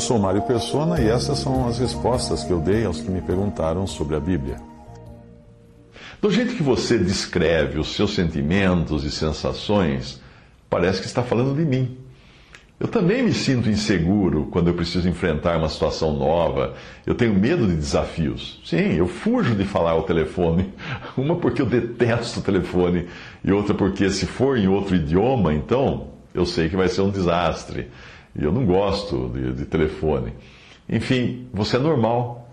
Eu sou Mário Persona e essas são as respostas que eu dei aos que me perguntaram sobre a Bíblia. Do jeito que você descreve os seus sentimentos e sensações, parece que está falando de mim. Eu também me sinto inseguro quando eu preciso enfrentar uma situação nova. Eu tenho medo de desafios. Sim, eu fujo de falar ao telefone. Uma porque eu detesto o telefone e outra porque se for em outro idioma, então eu sei que vai ser um desastre. E eu não gosto de, de telefone. Enfim, você é normal.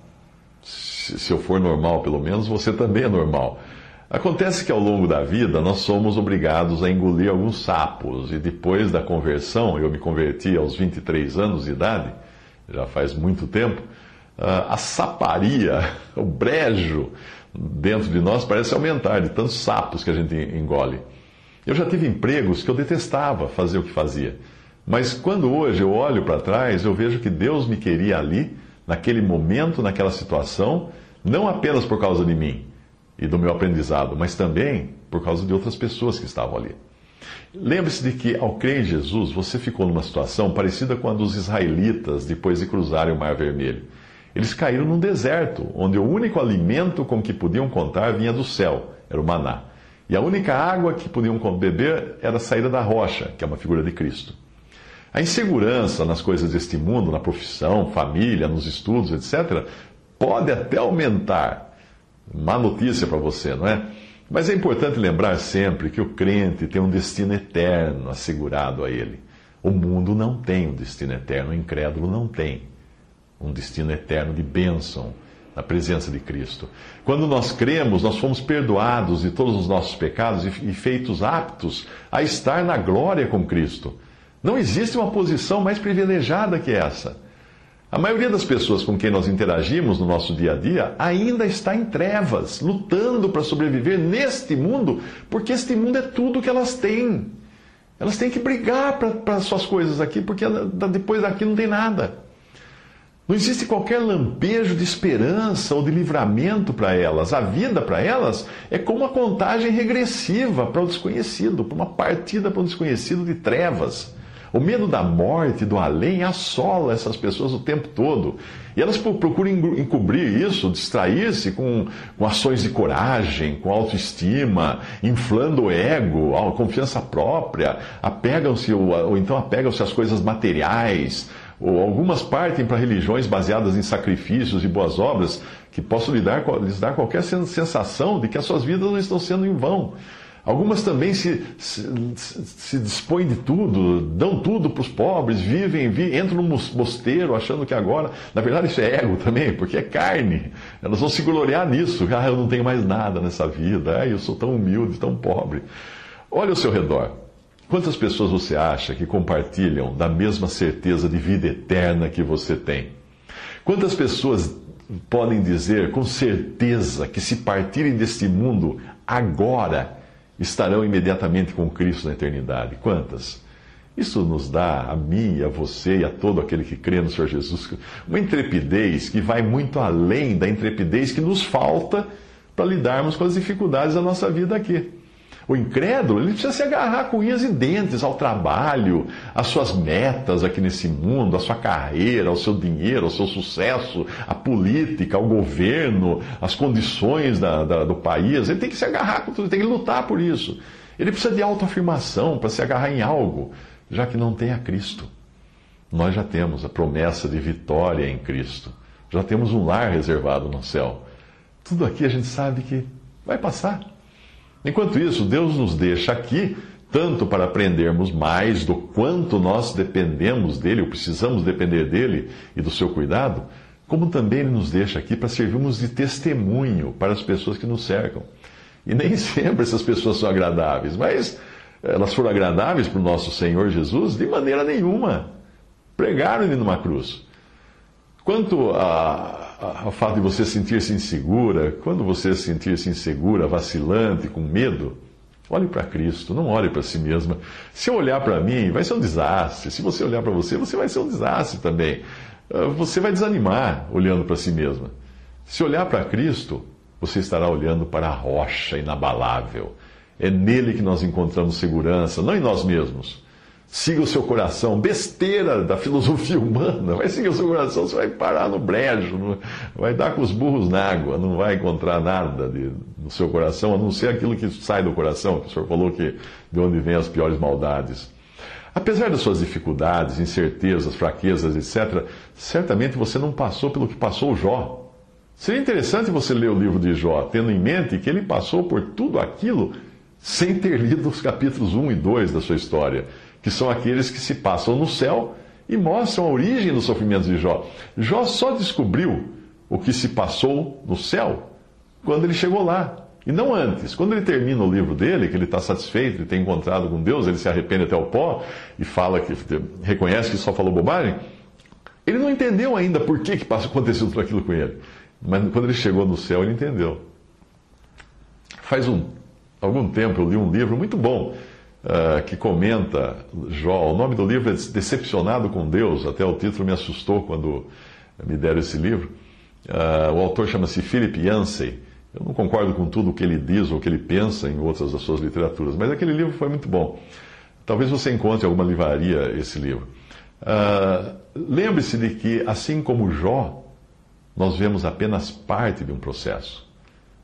Se, se eu for normal, pelo menos, você também é normal. Acontece que ao longo da vida nós somos obrigados a engolir alguns sapos, e depois da conversão, eu me converti aos 23 anos de idade, já faz muito tempo, a saparia, o brejo dentro de nós parece aumentar de tantos sapos que a gente engole. Eu já tive empregos que eu detestava fazer o que fazia, mas quando hoje eu olho para trás, eu vejo que Deus me queria ali, naquele momento, naquela situação, não apenas por causa de mim e do meu aprendizado, mas também por causa de outras pessoas que estavam ali. Lembre-se de que, ao crer em Jesus, você ficou numa situação parecida com a dos israelitas depois de cruzarem o Mar Vermelho. Eles caíram num deserto, onde o único alimento com que podiam contar vinha do céu, era o maná. E a única água que podiam beber era saída da rocha, que é uma figura de Cristo. A insegurança nas coisas deste mundo, na profissão, família, nos estudos, etc., pode até aumentar Má notícia para você, não é? Mas é importante lembrar sempre que o crente tem um destino eterno assegurado a ele. O mundo não tem um destino eterno, o incrédulo não tem um destino eterno de bênção na presença de Cristo. Quando nós cremos, nós fomos perdoados de todos os nossos pecados e feitos aptos a estar na glória com Cristo. Não existe uma posição mais privilegiada que essa. A maioria das pessoas com quem nós interagimos no nosso dia a dia ainda está em trevas, lutando para sobreviver neste mundo, porque este mundo é tudo que elas têm. Elas têm que brigar para suas coisas aqui, porque depois daqui não tem nada. Não existe qualquer lampejo de esperança ou de livramento para elas. A vida para elas é como uma contagem regressiva para o desconhecido, para uma partida para o desconhecido de trevas. O medo da morte, do além, assola essas pessoas o tempo todo. E elas procuram encobrir isso, distrair-se com, com ações de coragem, com autoestima, inflando o ego, a confiança própria, apegam-se ou, ou então apegam-se às coisas materiais, ou algumas partem para religiões baseadas em sacrifícios e boas obras que possam lhes dar, lhes dar qualquer sensação de que as suas vidas não estão sendo em vão. Algumas também se, se, se dispõem de tudo, dão tudo para os pobres, vivem, vivem, entram no mosteiro achando que agora. Na verdade, isso é ego também, porque é carne. Elas vão se gloriar nisso. Ah, eu não tenho mais nada nessa vida. Ah, eu sou tão humilde, tão pobre. Olha ao seu redor. Quantas pessoas você acha que compartilham da mesma certeza de vida eterna que você tem? Quantas pessoas podem dizer com certeza que se partirem deste mundo agora, estarão imediatamente com Cristo na eternidade. Quantas? Isso nos dá, a mim, a você e a todo aquele que crê no Senhor Jesus, uma intrepidez que vai muito além da intrepidez que nos falta para lidarmos com as dificuldades da nossa vida aqui. O incrédulo, ele precisa se agarrar com unhas e dentes ao trabalho, às suas metas aqui nesse mundo, à sua carreira, ao seu dinheiro, ao seu sucesso, à política, ao governo, às condições da, da, do país. Ele tem que se agarrar com tudo, tem que lutar por isso. Ele precisa de autoafirmação para se agarrar em algo, já que não tem a Cristo. Nós já temos a promessa de vitória em Cristo. Já temos um lar reservado no céu. Tudo aqui a gente sabe que vai passar. Enquanto isso, Deus nos deixa aqui tanto para aprendermos mais do quanto nós dependemos dele, ou precisamos depender dele e do seu cuidado, como também ele nos deixa aqui para servirmos de testemunho para as pessoas que nos cercam. E nem sempre essas pessoas são agradáveis, mas elas foram agradáveis para o nosso Senhor Jesus? De maneira nenhuma. Pregaram-lhe numa cruz. Quanto ao fato de você sentir-se insegura, quando você sentir-se insegura, vacilante, com medo, olhe para Cristo, não olhe para si mesma. Se eu olhar para mim, vai ser um desastre. Se você olhar para você, você vai ser um desastre também. Ah, você vai desanimar olhando para si mesma. Se olhar para Cristo, você estará olhando para a rocha inabalável. É nele que nós encontramos segurança, não em nós mesmos. Siga o seu coração. Besteira da filosofia humana. Vai seguir o seu coração, você vai parar no brejo, vai dar com os burros na água, não vai encontrar nada de, no seu coração, a não ser aquilo que sai do coração, que o senhor falou que de onde vêm as piores maldades. Apesar das suas dificuldades, incertezas, fraquezas, etc., certamente você não passou pelo que passou Jó. Seria interessante você ler o livro de Jó, tendo em mente que ele passou por tudo aquilo sem ter lido os capítulos 1 e 2 da sua história que são aqueles que se passam no céu e mostram a origem dos sofrimentos de Jó. Jó só descobriu o que se passou no céu quando ele chegou lá. E não antes. Quando ele termina o livro dele, que ele está satisfeito de ter encontrado com Deus, ele se arrepende até o pó e fala que reconhece que só falou bobagem. Ele não entendeu ainda por que, que aconteceu tudo aquilo com ele. Mas quando ele chegou no céu, ele entendeu. Faz um, algum tempo eu li um livro muito bom uh, que comenta Jó. O nome do livro é Decepcionado com Deus, até o título me assustou quando me deram esse livro. Uh, o autor chama-se Philip Yancey. Eu não concordo com tudo o que ele diz ou o que ele pensa em outras das suas literaturas, mas aquele livro foi muito bom. Talvez você encontre em alguma livraria esse livro. Uh, Lembre-se de que, assim como Jó, nós vemos apenas parte de um processo.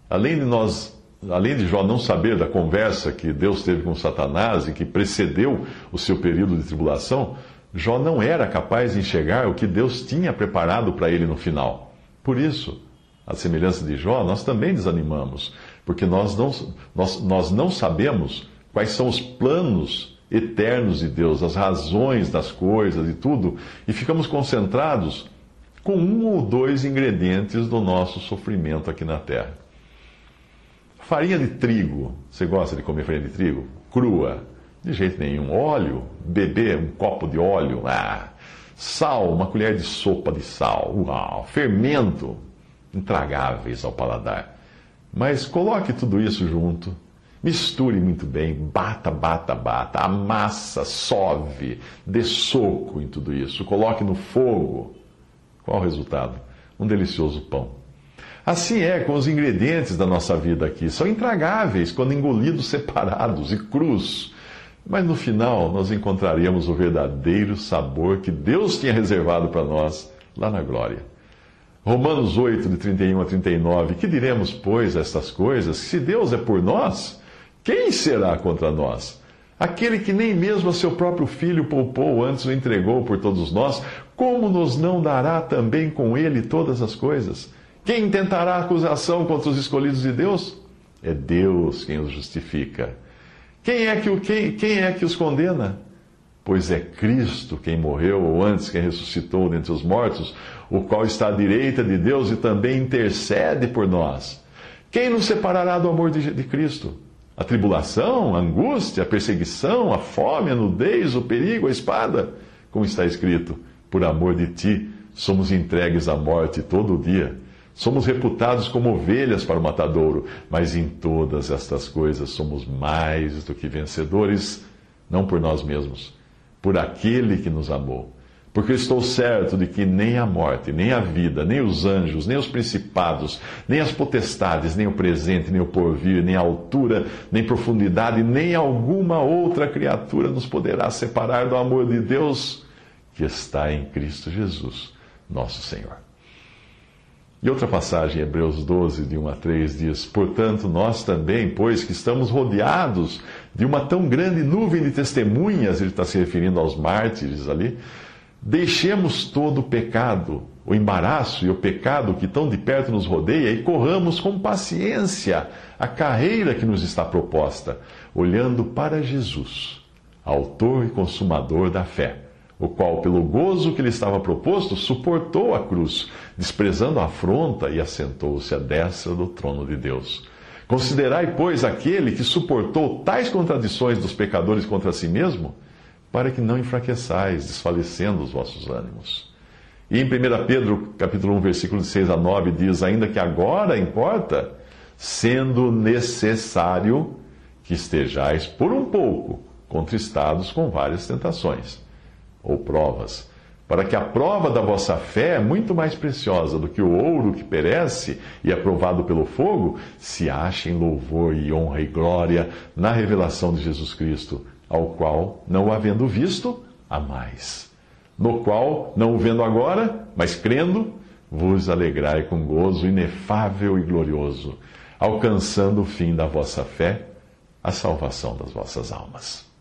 Além de nós além de Jó não saber da conversa que Deus teve com Satanás e que precedeu o seu período de tribulação, Jó não era capaz de enxergar o que Deus tinha preparado para ele no final. Por isso, à semelhança de Jó, nós também desanimamos, porque nós não, nós, nós não sabemos quais são os planos eternos de Deus, as razões das coisas e tudo, e ficamos concentrados com um ou dois ingredientes do nosso sofrimento aqui na terra. Farinha de trigo. Você gosta de comer farinha de trigo? Crua? De jeito nenhum. Óleo? Beber um copo de óleo? Ah. Sal? Uma colher de sopa de sal? Uau. Fermento? Intragáveis ao paladar. Mas coloque tudo isso junto. Misture muito bem, bata, bata, bata, amassa, sove, dê soco em tudo isso, coloque no fogo. Qual o resultado? Um delicioso pão. Assim é com os ingredientes da nossa vida aqui. São intragáveis quando engolidos separados e crus. Mas no final nós encontraremos o verdadeiro sabor que Deus tinha reservado para nós lá na glória. Romanos 8, de 31 a 39. Que diremos, pois, estas coisas? Se Deus é por nós, quem será contra nós? Aquele que nem mesmo a seu próprio filho poupou, antes o entregou por todos nós, como nos não dará também com ele todas as coisas? Quem tentará acusação contra os escolhidos de Deus? É Deus quem os justifica. Quem é que, quem, quem é que os condena? Pois é Cristo quem morreu, ou antes quem ressuscitou dentre os mortos, o qual está à direita de Deus e também intercede por nós. Quem nos separará do amor de, de Cristo? A tribulação, a angústia, a perseguição, a fome, a nudez, o perigo, a espada? Como está escrito, por amor de ti somos entregues à morte todo dia. Somos reputados como ovelhas para o matadouro, mas em todas estas coisas somos mais do que vencedores, não por nós mesmos, por aquele que nos amou. Porque estou certo de que nem a morte, nem a vida, nem os anjos, nem os principados, nem as potestades, nem o presente, nem o porvir, nem a altura, nem profundidade, nem alguma outra criatura nos poderá separar do amor de Deus que está em Cristo Jesus, nosso Senhor. E outra passagem, Hebreus 12, de 1 a 3, diz: Portanto, nós também, pois que estamos rodeados de uma tão grande nuvem de testemunhas, ele está se referindo aos mártires ali, deixemos todo o pecado, o embaraço e o pecado que tão de perto nos rodeia e corramos com paciência a carreira que nos está proposta, olhando para Jesus, Autor e Consumador da fé o qual, pelo gozo que lhe estava proposto, suportou a cruz, desprezando a afronta e assentou-se à destra do trono de Deus. Considerai, pois, aquele que suportou tais contradições dos pecadores contra si mesmo, para que não enfraqueçais, desfalecendo os vossos ânimos. E em 1 Pedro, capítulo 1, versículo de 6 a 9, diz, ainda que agora importa, sendo necessário que estejais por um pouco contristados com várias tentações ou provas, para que a prova da vossa fé, muito mais preciosa do que o ouro que perece e é provado pelo fogo, se ache em louvor e honra e glória na revelação de Jesus Cristo, ao qual, não o havendo visto, há mais. No qual, não o vendo agora, mas crendo, vos alegrai com gozo inefável e glorioso, alcançando o fim da vossa fé, a salvação das vossas almas.